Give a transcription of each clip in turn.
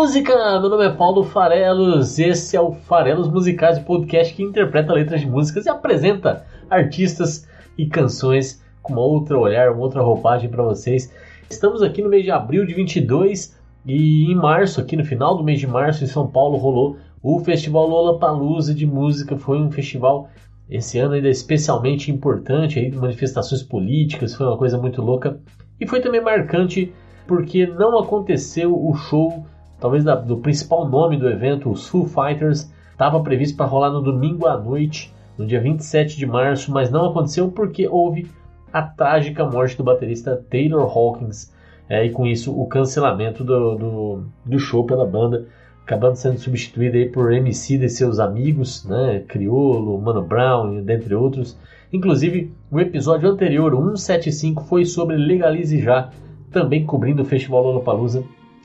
Música! Meu nome é Paulo Farelos, esse é o Farelos Musicais, o podcast que interpreta letras de músicas e apresenta artistas e canções com uma outra olhar, uma outra roupagem para vocês. Estamos aqui no mês de abril de 22 e em março, aqui no final do mês de março, em São Paulo, rolou o Festival Lollapalooza de música. Foi um festival esse ano ainda especialmente importante, aí, manifestações políticas, foi uma coisa muito louca. E foi também marcante porque não aconteceu o show, talvez da- do principal nome do evento, os Foo Fighters, estava previsto para rolar no domingo à noite, no dia 27 de março, mas não aconteceu porque houve a trágica morte do baterista Taylor Hawkins, é, e com isso o cancelamento do, do, do show pela banda, acabando sendo substituído aí por MC e seus amigos, né, Criolo, Mano Brown, dentre outros. Inclusive, o episódio anterior, o 175, foi sobre Legalize Já, também cobrindo o Festival Lollapalooza.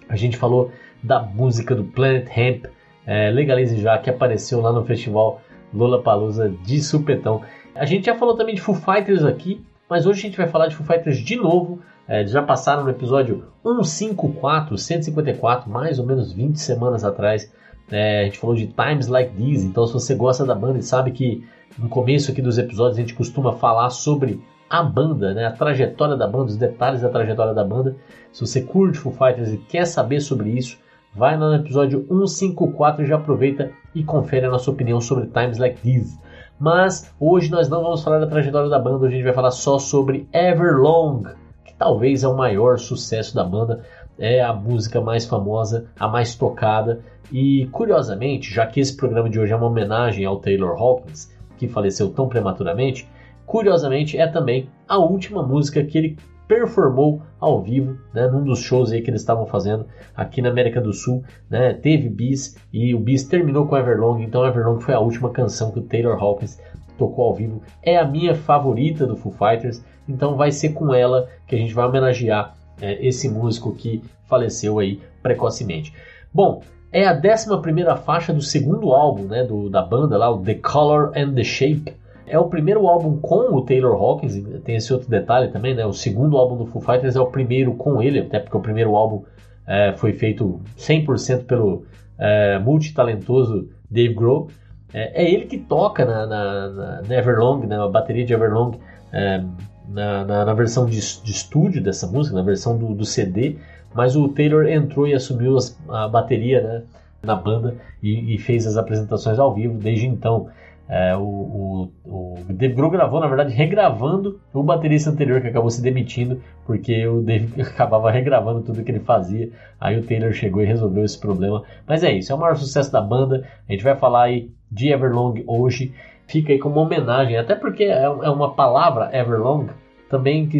A gente falou da música do Planet Hemp, é, Legalize Já, que apareceu lá no Festival Lollapalooza de supetão. A gente já falou também de Foo Fighters aqui, mas hoje a gente vai falar de Foo Fighters de novo. É, já passaram no episódio 154, 154, mais ou menos 20 semanas atrás. É, a gente falou de Times Like These, então se você gosta da banda e sabe que no começo aqui dos episódios a gente costuma falar sobre a banda, né, a trajetória da banda, os detalhes da trajetória da banda. Se você curte Foo Fighters e quer saber sobre isso, vai lá no episódio 154 e já aproveita e confere a nossa opinião sobre Times Like These. Mas hoje nós não vamos falar da trajetória da banda, hoje a gente vai falar só sobre Everlong, que talvez é o maior sucesso da banda, é a música mais famosa, a mais tocada. E curiosamente, já que esse programa de hoje é uma homenagem ao Taylor Hawkins, que faleceu tão prematuramente, curiosamente é também a última música que ele performou ao vivo, né, num dos shows aí que eles estavam fazendo aqui na América do Sul, né, teve Bis e o Bis terminou com Everlong, então Everlong foi a última canção que o Taylor Hawkins tocou ao vivo, é a minha favorita do Foo Fighters, então vai ser com ela que a gente vai homenagear é, esse músico que faleceu aí precocemente. Bom, é a 11 primeira faixa do segundo álbum né, do, da banda lá, o The Color and the Shape, é o primeiro álbum com o Taylor Hawkins, tem esse outro detalhe também, né? O segundo álbum do Foo Fighters é o primeiro com ele, até porque o primeiro álbum é, foi feito 100% pelo é, multitalentoso Dave Grohl. É, é ele que toca na, na, na, na Everlong, na bateria de Everlong, é, na, na, na, versão de, de, estúdio dessa música, na versão do, do, CD, mas o Taylor entrou e assumiu as, a bateria né, na banda e, e fez as apresentações ao vivo desde então. É, o, o, o, Dave Grohl gravou, na verdade, regravando o baterista anterior que acabou se demitindo, porque o Dave acabava regravando tudo que ele fazia. Aí o Taylor chegou e resolveu esse problema. Mas é isso, é o maior sucesso da banda. A gente vai falar aí de Everlong hoje. Fica aí como homenagem, até porque é, é uma palavra Everlong também que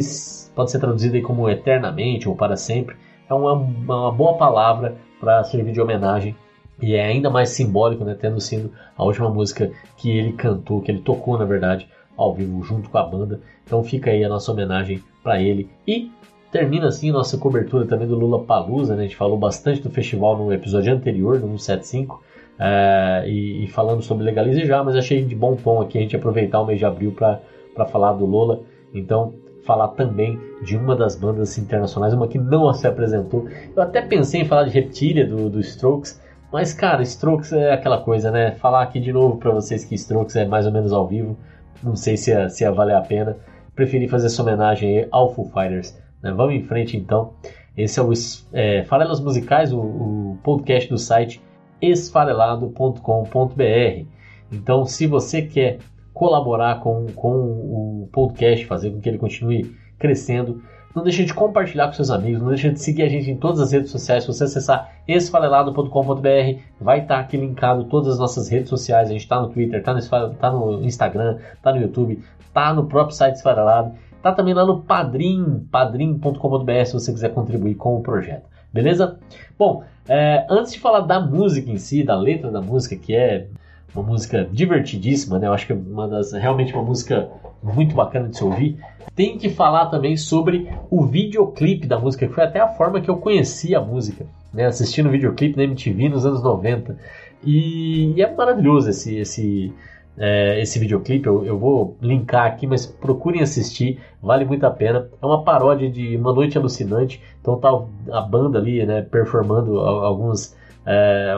pode ser traduzida aí como eternamente ou para sempre. É uma, uma boa palavra para servir de homenagem e é ainda mais simbólico, né, tendo sido a última música que ele cantou, que ele tocou, na verdade, ao vivo junto com a banda. Então fica aí a nossa homenagem para ele. E termina assim nossa cobertura também do Lula Palusa, né? A gente falou bastante do festival no episódio anterior, no 175, é, e, e, falando sobre Legalize já, mas achei de bom tom aqui a gente aproveitar o mês de abril para falar do Lola. Então, falar também de uma das bandas internacionais, uma que não se apresentou. Eu até pensei em falar de Reptilia, do, do Strokes, mas, cara, Strokes é aquela coisa, né? Falar aqui de novo para vocês que Strokes é mais ou menos ao vivo, não sei se ia, se ia valer a pena. Preferi fazer essa homenagem ao Foo Fighters. Né? Vamos em frente então. Esse é o é, Farelas Musicais, o, o podcast do site esfarelado.com.br. Então, se você quer colaborar com, com o podcast, fazer com que ele continue crescendo, não deixe de compartilhar com seus amigos, não deixe de seguir a gente em todas as redes sociais. Se você acessar esfarelado.com.br, vai estar aqui linkado todas as nossas redes sociais. A gente está no Twitter, está no, tá no Instagram, está no YouTube, está no próprio site Esfarelado. Está também lá no Padrim, padrim.com.br se você quiser contribuir com o projeto. Beleza? Bom, é, antes de falar da música em si, da letra da música, que é uma música divertidíssima, né? Eu acho que é uma das realmente uma música muito bacana de se ouvir. Tem que falar também sobre o videoclipe da música, que foi até a forma que eu conheci a música, né? Assistindo o videoclipe na MTV nos anos 90. E, e é maravilhoso esse, esse, é, esse videoclipe. Eu, eu, vou linkar aqui, mas procurem assistir, vale muito a pena. É uma paródia de Uma Noite Alucinante. Então tá a banda ali, né, performando alguns é,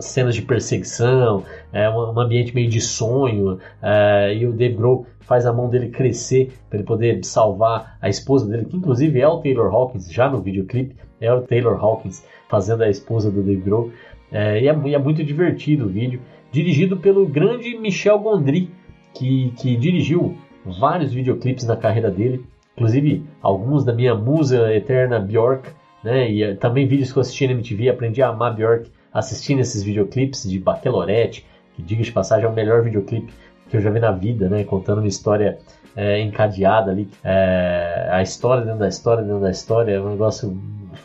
cenas de perseguição, é, um, um, ambiente meio de sonho, é, e o Dave Grohl faz a mão dele crescer para ele poder salvar a esposa dele, que inclusive é o Taylor Hawkins, já no videoclipe, é o Taylor Hawkins fazendo a esposa do Dave Grohl, é, e, é, é muito divertido o vídeo, dirigido pelo grande Michel Gondry, que, que dirigiu vários videoclipes na carreira dele, inclusive alguns da minha musa eterna Bjork, né? E eh, também vídeos que eu assisti na MTV, aprendi a amar Björk assistindo esses videoclipes de Bacelorette, que diga de passagem é o melhor videoclipe que eu já vi na vida, né? Contando uma história é, encadeada ali, é, a história dentro da história dentro da história, é um negócio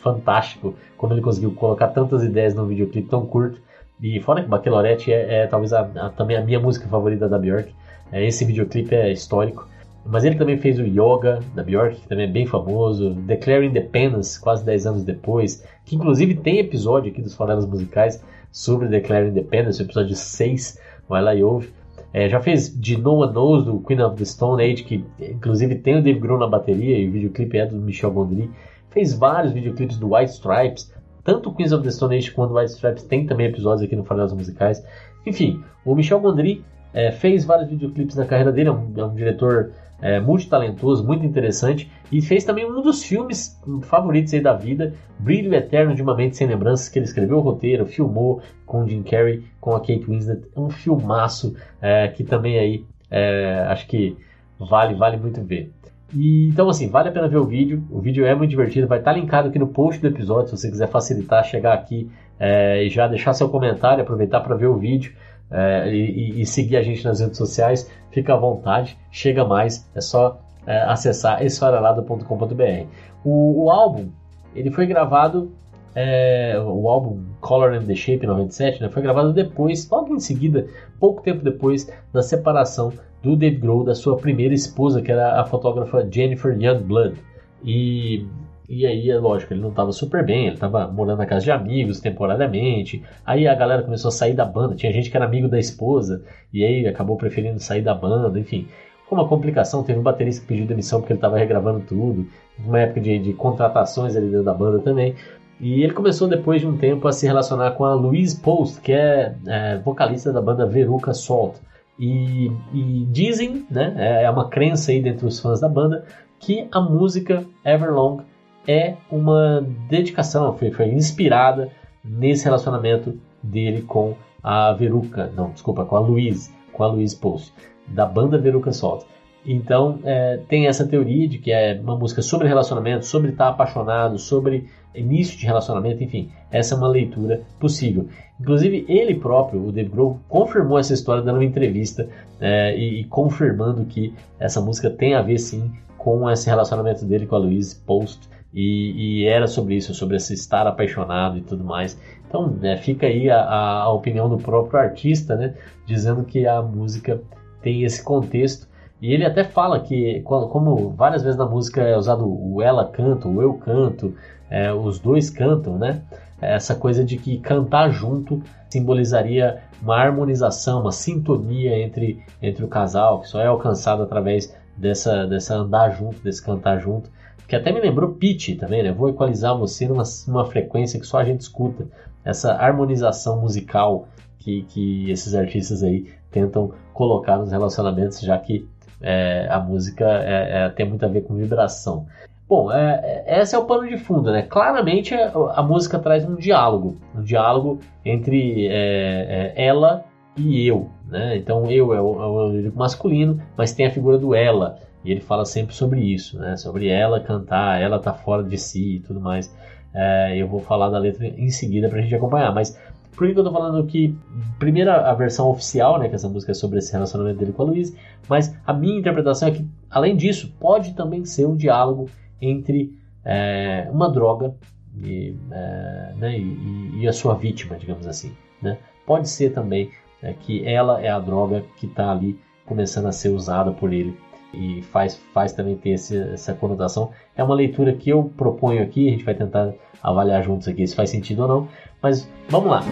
fantástico, como ele conseguiu colocar tantas ideias num videoclipe tão curto. E fora que Bacelorette é, é talvez a, a, também a minha música favorita da Björk, esse videoclipe é histórico. Mas ele também fez o Yoga, da Bjork, que também é bem famoso, Declare Independence, quase 10 anos depois, que inclusive tem episódio aqui dos Farelas Musicais sobre Declare Independence, episódio 6, vai lá e ouve. É, já fez de No One Knows, do Queen of the Stone Age, que inclusive tem o Dave Grohl na bateria, e o videoclipe é do Michel Gondry. Fez vários videoclipes do White Stripes, tanto Queens of the Stone Age quanto White Stripes tem também episódios aqui no Farelas Musicais. Enfim, o Michel Gondry é, fez vários videoclipes na carreira dele, é um, é um diretor é, multitalentoso, muito interessante, e fez também um dos filmes favoritos aí da vida, Brilho Eterno de uma Mente Sem Lembranças, que ele escreveu o roteiro, filmou com Jim Carrey, com a Kate Winslet, um filmaço é, que também aí é, acho que vale, vale muito ver. E, então assim, vale a pena ver o vídeo, o vídeo é muito divertido, vai estar linkado aqui no post do episódio, se você quiser facilitar, chegar aqui é, e já deixar seu comentário, aproveitar para ver o vídeo é, e, e, seguir a gente nas redes sociais, fica à vontade, chega mais, é só é, acessar esfarelado.com.br. O, o, álbum, ele foi gravado, é, o álbum Color and the Shape 97, né, foi gravado depois, logo em seguida, pouco tempo depois da separação do Dave Grohl da sua primeira esposa, que era a fotógrafa Jennifer Youngblood. E e aí, é lógico, ele não estava super bem, ele estava morando na casa de amigos temporariamente. Aí a galera começou a sair da banda, tinha gente que era amigo da esposa, e aí acabou preferindo sair da banda, enfim. Foi uma complicação, teve um baterista que pediu demissão porque ele estava regravando tudo, uma época de, de contratações ali dentro da banda também. E ele começou depois de um tempo a se relacionar com a Louise Post, que é, é vocalista da banda Veruca Salt. E, e, dizem, né, é, é uma crença aí dentro dos fãs da banda, que a música Everlong é uma dedicação, foi, foi inspirada nesse relacionamento dele com a Veruca, não, desculpa, com a Louise, com a Louise Post, da banda Veruca Salt. Então é, tem essa teoria de que é uma música sobre relacionamento, sobre estar apaixonado, sobre início de relacionamento, enfim, essa é uma leitura possível. Inclusive ele próprio, o Dave Grohl, confirmou essa história dando uma entrevista é, e, e, confirmando que essa música tem a ver sim com esse relacionamento dele com a Louise Post e, e, era sobre isso, sobre esse estar apaixonado e tudo mais. Então, né, fica aí a, a, opinião do próprio artista, né, dizendo que a música tem esse contexto. E ele até fala que, como várias vezes na música é usado o ela canta, o eu canto, é, os dois cantam, né? Essa coisa de que cantar junto simbolizaria uma harmonização, uma sintonia entre, entre o casal, que só é alcançado através dessa, dessa andar junto, desse cantar junto que até me lembrou pitch também, né? Vou equalizar você numa, numa frequência que só a gente escuta. Essa harmonização musical que, que esses artistas aí tentam colocar nos relacionamentos, já que é, a música é, é, tem muito a ver com vibração. Bom, é, é esse é o pano de fundo, né? Claramente a música traz um diálogo, um diálogo entre é, é, ela e eu, né? Então eu é o, é o masculino, mas tem a figura do ela. E ele fala sempre sobre isso, né? Sobre ela cantar, ela tá fora de si e tudo mais. É, eu vou falar da letra em seguida pra gente acompanhar. Mas por que eu tô falando que, primeiro, a versão oficial, né? Que essa música é sobre esse relacionamento dele com a Luiz. Mas a minha interpretação é que, além disso, pode também ser um diálogo entre é, uma droga e, é, né, e, e, a sua vítima, digamos assim. Né? Pode ser também é, que ela é a droga que está ali começando a ser usada por ele e faz, faz também ter esse, essa conotação. É uma leitura que eu proponho aqui, a gente vai tentar avaliar juntos aqui se faz sentido ou não, mas vamos lá.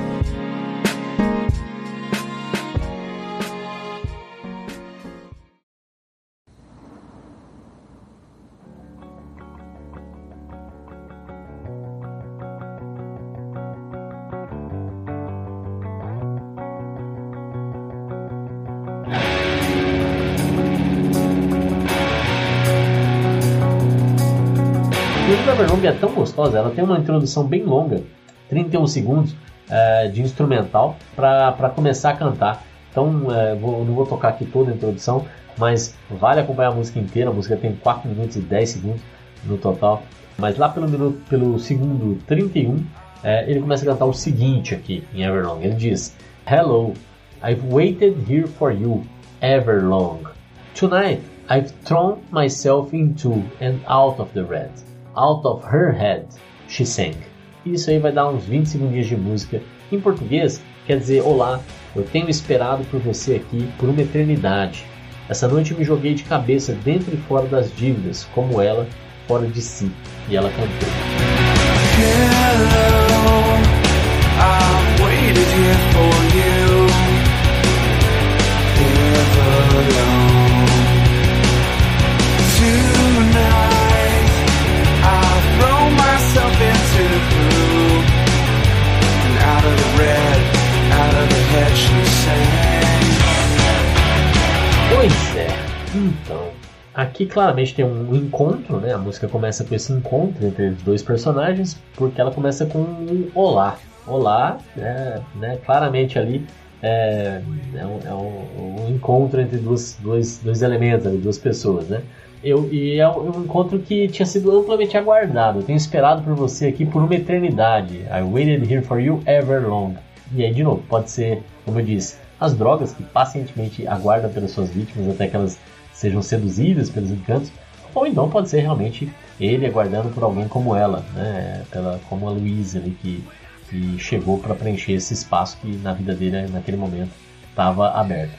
Gostosa, ela tem uma introdução bem longa, 31 segundos é, de instrumental para começar a cantar. Então, é, vou, não vou tocar aqui toda a introdução, mas vale acompanhar a música inteira. A música tem 4 minutos e 10 segundos no total. Mas lá pelo, minuto, pelo segundo 31, é, ele começa a cantar o seguinte aqui em Everlong. Ele diz: Hello, I've waited here for you everlong. Tonight I've thrown myself into and out of the red. Out of Her Head, She Sang. Isso aí vai dar uns 20 segundos de música. Em português, quer dizer: Olá, eu tenho esperado por você aqui por uma eternidade. Essa noite me joguei de cabeça dentro e fora das dívidas, como ela, fora de si. E ela cantou. Hello, Aqui claramente tem um encontro, né? A música começa com esse encontro entre dois personagens, porque ela começa com um olá. Olá, é, né? Claramente ali é, é, um, é um, um, encontro entre dois, dois, dois elementos, ali, duas pessoas, né? Eu, e é um encontro que tinha sido amplamente aguardado. Eu tenho esperado por você aqui por uma eternidade. I waited here for you ever long. E aí, de novo, pode ser, como eu disse, as drogas que pacientemente aguardam pelas suas vítimas até que elas sejam seduzidas pelos encantos, ou então pode ser realmente ele aguardando por alguém como ela, né? Pela, como a Luísa ali que, que chegou para preencher esse espaço que na vida dele naquele momento estava aberto.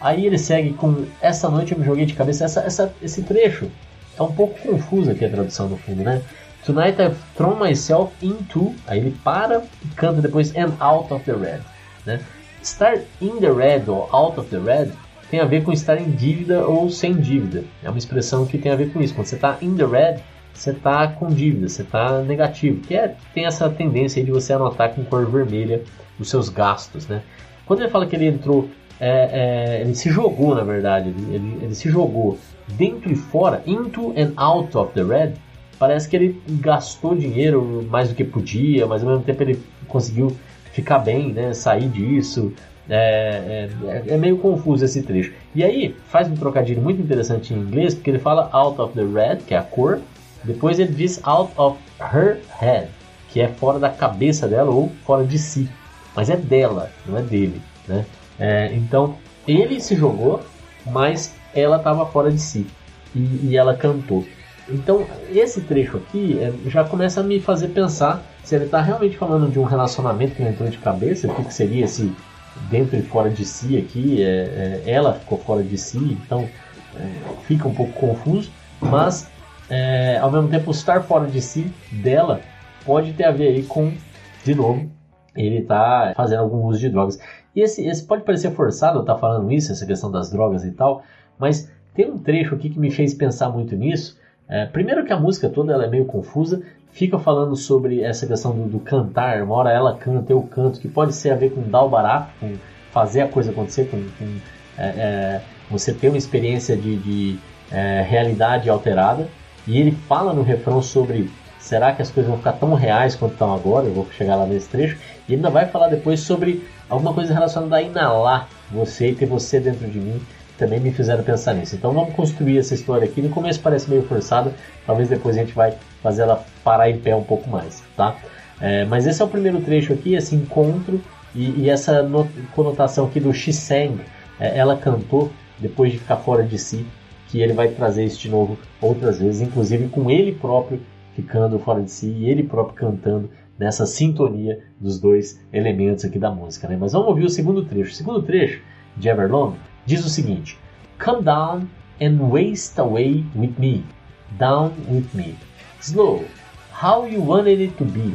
Aí ele segue com Essa noite eu me joguei de cabeça. Essa, essa, esse trecho é um pouco confuso aqui a tradução no fundo, né? Tonight I've thrown myself into. Aí ele para e canta depois And out of the red. Né? Estar in the red ou out of the red tem a ver com estar em dívida ou sem dívida. É uma expressão que tem a ver com isso. Quando você está in the red, você está com dívida, você está negativo. Que é, tem essa tendência de você anotar com cor vermelha os seus gastos. Né? Quando ele fala que ele entrou é, é, ele se jogou, na verdade, ele, ele, ele, se jogou dentro e fora, into and out of the red. Parece que ele gastou dinheiro mais do que podia, mas ao mesmo tempo ele conseguiu ficar bem, né, sair disso. É, é, é meio confuso esse trecho. E aí faz um trocadilho muito interessante em inglês, porque ele fala out of the red, que é a cor, depois ele diz out of her head, que é fora da cabeça dela ou fora de si. Mas é dela, não é dele, né? É, então ele se jogou, mas ela estava fora de si e, e, ela cantou. Então esse trecho aqui é, já começa a me fazer pensar se ele está realmente falando de um relacionamento que entrou de cabeça, o que, que seria esse dentro e fora de si aqui, é, é, ela ficou fora de si, então é, fica um pouco confuso, mas é, ao mesmo tempo estar fora de si dela pode ter a ver aí com, de novo, ele está fazendo algum uso de drogas. E esse, esse pode parecer forçado eu estar falando isso, essa questão das drogas e tal, mas tem um trecho aqui que me fez pensar muito nisso. É, primeiro que a música toda ela é meio confusa, fica falando sobre essa questão do, do, cantar, uma hora ela canta, eu canto, que pode ser a ver com dar o barato, com fazer a coisa acontecer, com, com é, é, você ter uma experiência de, de é, realidade alterada. E ele fala no refrão sobre será que as coisas vão ficar tão reais quanto estão agora? Eu vou chegar lá nesse trecho. E ele ainda vai falar depois sobre alguma coisa relacionada a inalar você e ter você dentro de mim. Também me fizeram pensar nisso. Então vamos construir essa história aqui. No começo parece meio forçada, talvez depois a gente vai fazer ela parar em pé um pouco mais, tá? É, mas esse é o primeiro trecho aqui, esse encontro e, e essa conotação aqui do Shiseng. É, ela cantou depois de ficar fora de si, que ele vai trazer isso de novo outras vezes, inclusive com ele próprio ficando fora de si e ele próprio cantando nessa sintonia dos dois elementos aqui da música. Né? Mas vamos ouvir o segundo trecho. O segundo trecho de Everlong diz o seguinte: Come down and waste away with me, down with me, slow, how you wanted it to be,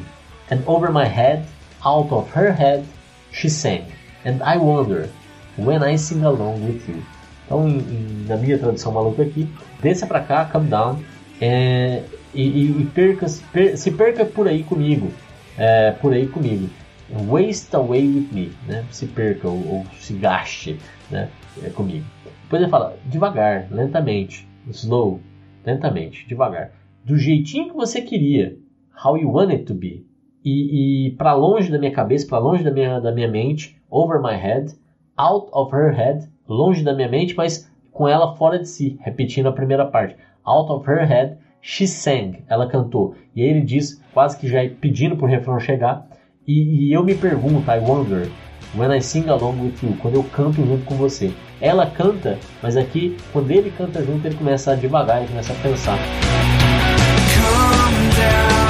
and over my head, out of her head, she sang, and I wonder when I sing along with you. Então, em, em, na minha tradução maluca aqui, desça pra cá, come down, é, e, e, e perca, per, se perca por aí comigo, é, por aí comigo. Waste away with me, né? Se perca ou, ou se gaste, né? É, comigo. Depois ele fala devagar, lentamente, slow, lentamente, devagar, do jeitinho que você queria, how you want it to be, e, e para longe da minha cabeça, para longe da minha, da minha mente, over my head, out of her head, longe da minha mente, mas com ela fora de si, repetindo a primeira parte. Out of her head, she sang, ela cantou. E aí ele diz, quase que já pedindo pro refrão chegar, e, e eu me pergunto, I wonder, when I sing along with you, quando eu canto junto com você. Ela canta, mas aqui, quando ele canta junto, ele começa a devagar, ele começa a pensar. Come down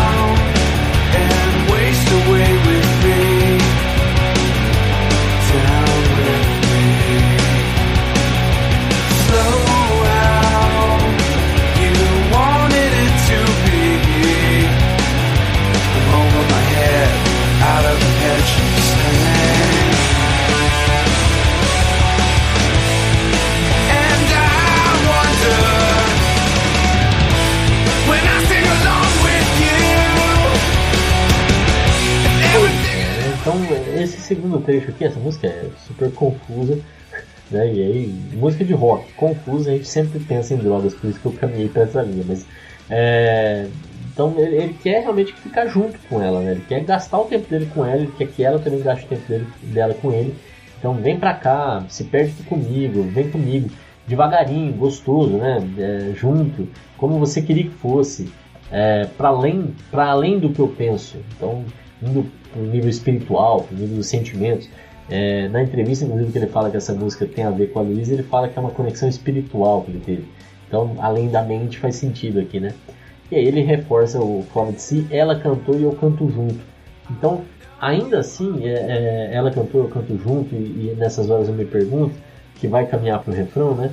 trecho aqui, essa música é super confusa, né? E aí, música de rock, confusa, a gente sempre pensa em drogas, por isso que eu caminhei pra essa linha. Mas, é, então, ele, ele quer realmente ficar junto com ela, né? Ele quer gastar o tempo dele com ela, ele quer que ela também gaste o tempo dele, dela com ele. Então, vem pra cá, se perde comigo, vem comigo, devagarinho, gostoso, né? É, junto, como você queria que fosse, é, para além, além do que eu penso. Então, indo para o nível espiritual, para o nível dos sentimentos. É, na entrevista, inclusive, que ele fala que essa música tem a ver com a Luísa, ele fala que é uma conexão espiritual que ele teve. Então, além da mente, faz sentido aqui, né? E aí ele reforça o fora de si, ela cantou e eu canto junto. Então, ainda assim, é, é, ela cantou, eu canto junto, e, e, nessas horas eu me pergunto, que vai caminhar para o refrão, né?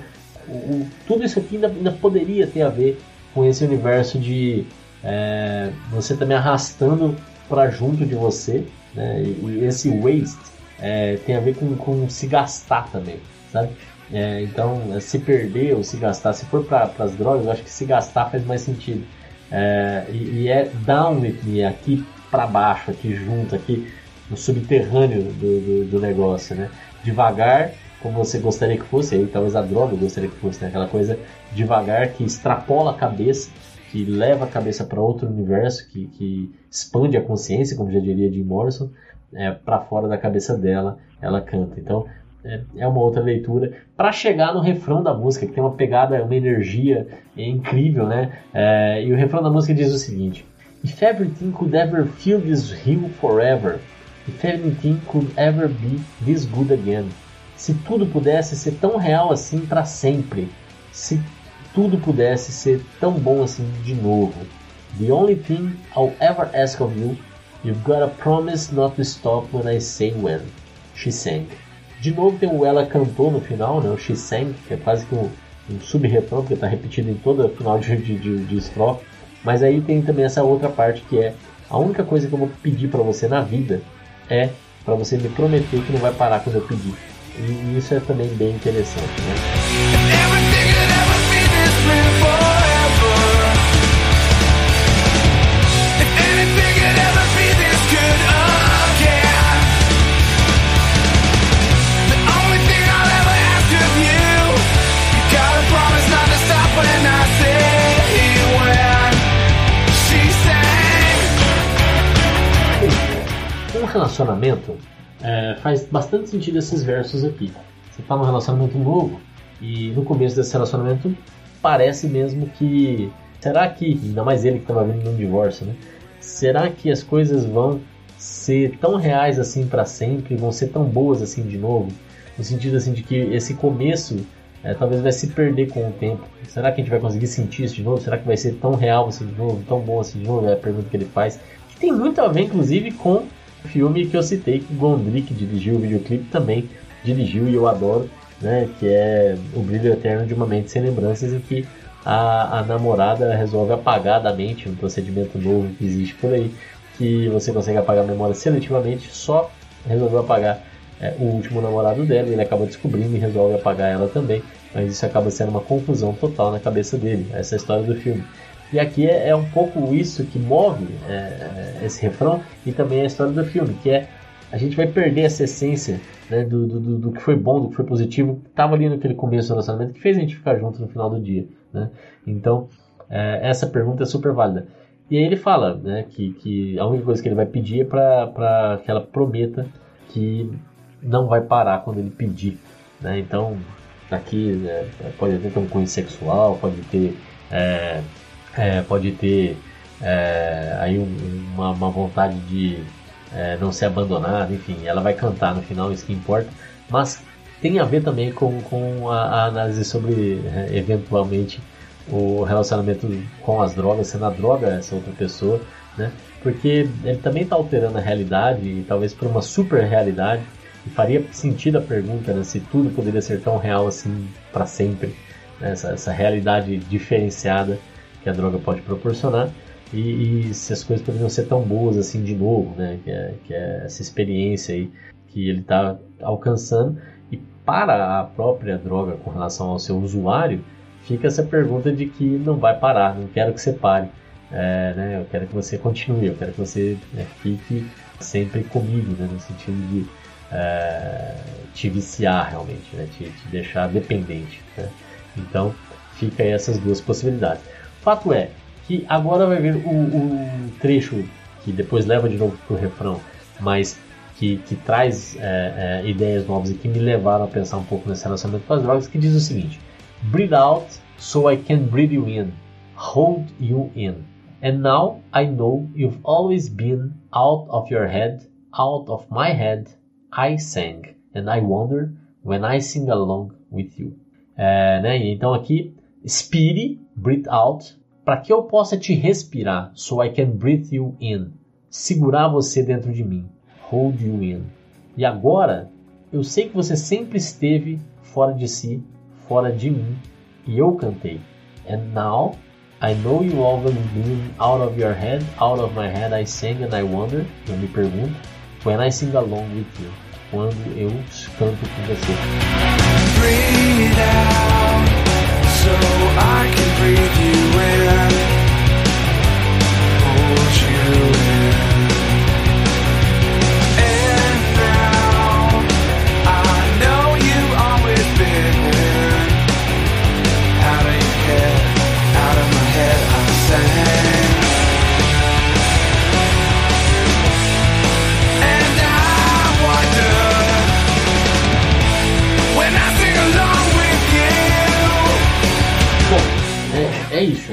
O, o, tudo isso aqui ainda, ainda, poderia ter a ver com esse universo de é, você também arrastando para junto de você, né? E, esse waste é, tem a ver com, com se gastar também, sabe? É, então, se perder ou se gastar, se for para as drogas, eu acho que se gastar faz mais sentido. É, e, e, é down with me, aqui para baixo, aqui junto, aqui no subterrâneo do, do, do, negócio, né? Devagar, como você gostaria que fosse, aí talvez a droga gostaria que fosse, né? aquela coisa devagar que extrapola a cabeça que leva a cabeça para outro universo, que, que, expande a consciência, como já diria Jim Morrison, é, para fora da cabeça dela, ela canta. Então é, é uma outra leitura para chegar no refrão da música, que tem uma pegada, uma energia incrível, né? É, e o refrão da música diz o seguinte: If everything could ever feel this real forever, if everything could ever be this good again, se tudo pudesse ser tão real assim para sempre, se tudo pudesse ser tão bom assim de novo. The only thing I'll ever ask of you, you've got to promise not to stop when I say when. She sang. De novo tem o ela cantou no final, né? O she sang, que é quase que um, um sub-refrão, porque está repetido em todo final de, de, de, de estrofe. Mas aí tem também essa outra parte que é a única coisa que eu vou pedir para você na vida é para você me prometer que não vai parar quando eu pedir. E isso é também bem interessante, né? Relacionamento é, faz bastante sentido esses versos aqui. Você está num relacionamento novo e no começo desse relacionamento parece mesmo que será que ainda mais ele que estava vindo num divórcio, né? Será que as coisas vão ser tão reais assim para sempre, vão ser tão boas assim de novo, no sentido assim de que esse começo é, talvez vai se perder com o tempo. Será que a gente vai conseguir sentir isso de novo? Será que vai ser tão real assim de novo, tão bom assim de novo? É a pergunta que ele faz. Que tem muito a ver, inclusive, com o filme que eu citei, que o Gondry, dirigiu o videoclipe, também dirigiu e eu adoro, né? Que é O Brilho Eterno de uma Mente Sem Lembranças, em que a, a namorada resolve apagar da mente um procedimento novo que existe por aí, que você consegue apagar a memória seletivamente, só resolveu apagar é, o último namorado dela, ele acaba descobrindo e resolve apagar ela também, mas isso acaba sendo uma confusão total na cabeça dele, essa é a história do filme. E aqui é, é um pouco isso que move é, esse refrão e também a história do filme, que é a gente vai perder essa essência né, do, do, do, que foi bom, do que foi positivo, que estava ali naquele começo do relacionamento, que fez a gente ficar junto no final do dia. Né? Então, é, essa pergunta é super válida. E aí ele fala né, que, que a única coisa que ele vai pedir é para que ela prometa que não vai parar quando ele pedir. Né? Então, aqui né, pode ter um cunho sexual, pode ter, é, é, pode ter é, aí um, uma, uma, vontade de é, não ser abandonada, enfim, ela vai cantar no final, isso que importa, mas tem a ver também com, com a, a análise sobre é, eventualmente o relacionamento com as drogas, sendo a droga essa outra pessoa, né? Porque ele também está alterando a realidade e talvez para uma super realidade e faria sentido a pergunta né, se tudo poderia ser tão real assim para sempre, né? essa, essa, realidade diferenciada que a droga pode proporcionar e, e, se as coisas poderiam ser tão boas assim de novo, né? Que é, que é essa experiência aí que ele está alcançando e para a própria droga com relação ao seu usuário fica essa pergunta de que não vai parar, não quero que você pare, é, né? Eu quero que você continue, eu quero que você né, fique sempre comigo, né? No sentido de é, te viciar realmente, né? te, te deixar dependente. Né? Então, fica aí essas duas possibilidades. Fato é que agora vai ver o, trecho que depois leva de novo para o refrão, mas que, que traz é, é, ideias novas e que me levaram a pensar um pouco nesse relacionamento com as drogas, que diz o seguinte: Breathe out so I can breathe you in, hold you in. And now I know you've always been out of your head, out of my head, I sang, and I wonder when I sing along with you. É, né? Então aqui, spire, breathe out, para que eu possa te respirar, so I can breathe you in, segurar você dentro de mim, hold you in. E agora, eu sei que você sempre esteve fora de si, fora de mim, e eu cantei. And now I know you always been out of your head, out of my head I sang and I wonder, eu me pergunto, when I sing along with you quando eu canto com você. I can breathe you in.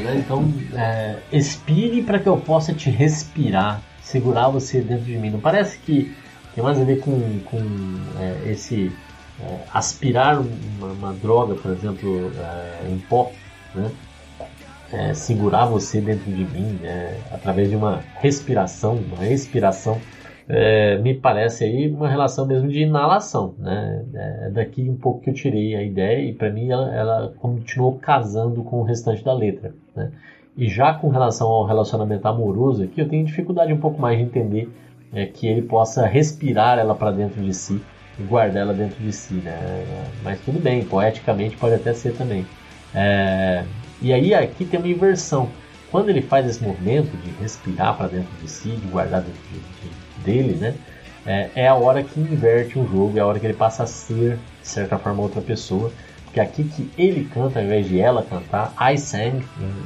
Né? Então, é, expire para que eu possa te respirar, segurar você dentro de mim. Não parece que tem mais a ver com, com é, esse é, aspirar uma, uma, droga, por exemplo, é, em pó, né? É, segurar você dentro de mim né? através de uma respiração, uma expiração é, me parece aí uma relação mesmo de inalação, né? É daqui um pouco que eu tirei a ideia e para mim ela, ela, continuou casando com o restante da letra, né? E já com relação ao relacionamento amoroso aqui, eu tenho dificuldade um pouco mais de entender é, que ele possa respirar ela para dentro de si e guardar ela dentro de si, né? Mas tudo bem, poeticamente pode até ser também. É, e aí aqui tem uma inversão. Quando ele faz esse movimento de respirar para dentro de si, de guardar dentro de, de dele, né? É, é, a hora que inverte o jogo, é a hora que ele passa a ser, de certa forma, outra pessoa. Porque aqui que ele canta, ao invés de ela cantar, I sang,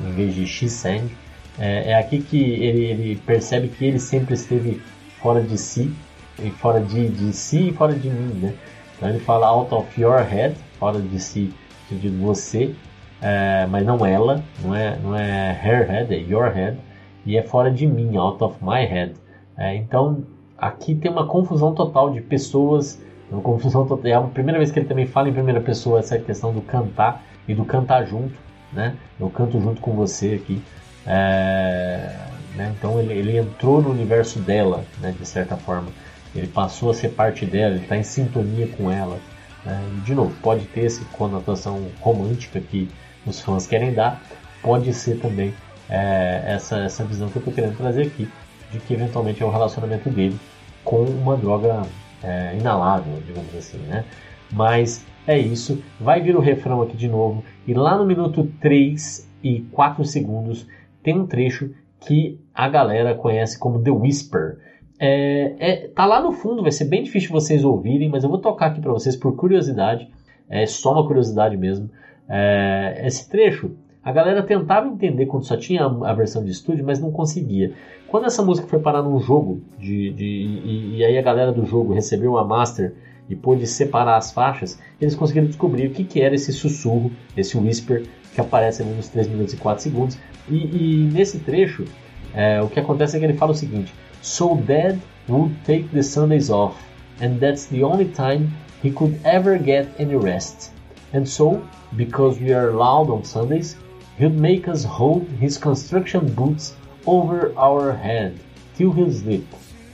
em vez de she sang, é, é aqui que ele, ele, percebe que ele sempre esteve fora de si, e fora de, de si e fora de mim, né? Então ele fala out of your head, fora de si, de você, é, mas não ela, não é, não é her head, é your head, e é fora de mim, out of my head. É, então aqui tem uma confusão total de pessoas Confusão total. É a primeira vez que ele também fala em primeira pessoa essa questão do cantar e do cantar junto, né? Eu canto junto com você aqui. É, né? Então ele, ele entrou no universo dela, né? de certa forma. Ele passou a ser parte dela, ele está em sintonia com ela. Né? E, de novo, pode ter essa conotação romântica que os fãs querem dar, pode ser também é, essa, essa visão que eu estou querendo trazer aqui, de que eventualmente é o relacionamento dele com uma droga é, inalável, digamos assim, né? Mas é isso, vai vir o refrão aqui de novo, e lá no minuto 3 e 4 segundos tem um trecho que a galera conhece como The Whisper. É, é, tá lá no fundo, vai ser bem difícil vocês ouvirem, mas eu vou tocar aqui para vocês por curiosidade, é só uma curiosidade mesmo. É, esse trecho, a galera tentava entender quando só tinha a, versão de estúdio, mas não conseguia. Quando essa música foi parar num jogo, de, de e, e, aí a galera do jogo recebeu uma master e pôde separar as faixas, eles conseguiram descobrir o que, que era esse sussurro, esse whisper que aparece ali nos 3 minutos e 4 segundos. E, e nesse trecho, é, o que acontece é que ele fala o seguinte: So Dad would take the Sundays off, and that's the only time he could ever get any rest. And so, because we are loud on Sundays, he'd make us hold his construction boots over our head till he sleep.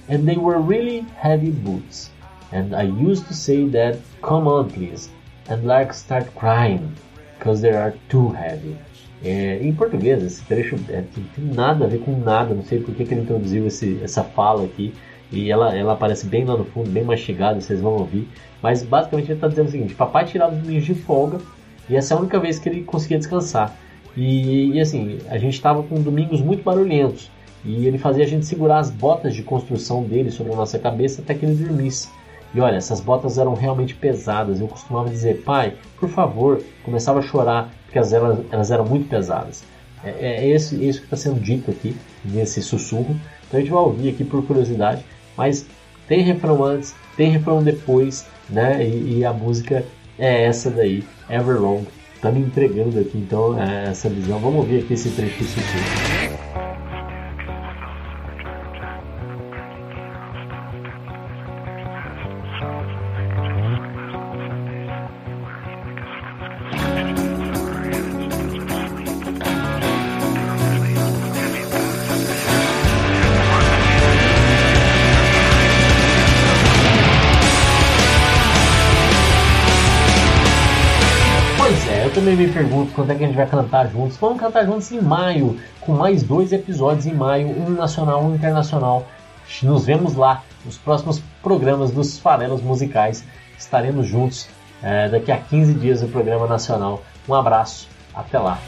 And they were really heavy boots. And I used to say that, come on please, and like start crying, because they are too heavy. É, em português, esse trecho é, tem, nada a ver com nada, não sei por que, que ele introduziu esse, essa fala aqui, e ela, ela aparece bem lá no fundo, bem mastigada, vocês vão ouvir. Mas basicamente ele está dizendo o seguinte: papai tirava os domingos de folga, e essa é a única vez que ele conseguia descansar. E, e assim, a gente estava com domingos muito barulhentos, e ele fazia a gente segurar as botas de construção dele sobre a nossa cabeça até que ele dormisse. E olha, essas botas eram realmente pesadas. Eu costumava dizer, pai, por favor, começava a chorar porque elas, elas eram muito pesadas. É, é, é esse, é isso que está sendo dito aqui nesse sussurro. Então a gente vai ouvir aqui por curiosidade, mas tem refrão antes, tem refrão depois, né? E, e a música é essa daí, Everlong. Tá me entregando aqui então é, essa visão. Vamos ouvir aqui esse trecho do quando é que a gente vai cantar juntos. Vamos cantar juntos em maio, com mais dois episódios em maio, um nacional e um internacional. Nos vemos lá nos próximos programas dos Farelos Musicais. Estaremos juntos é, daqui a 15 dias no programa nacional. Um abraço, até lá.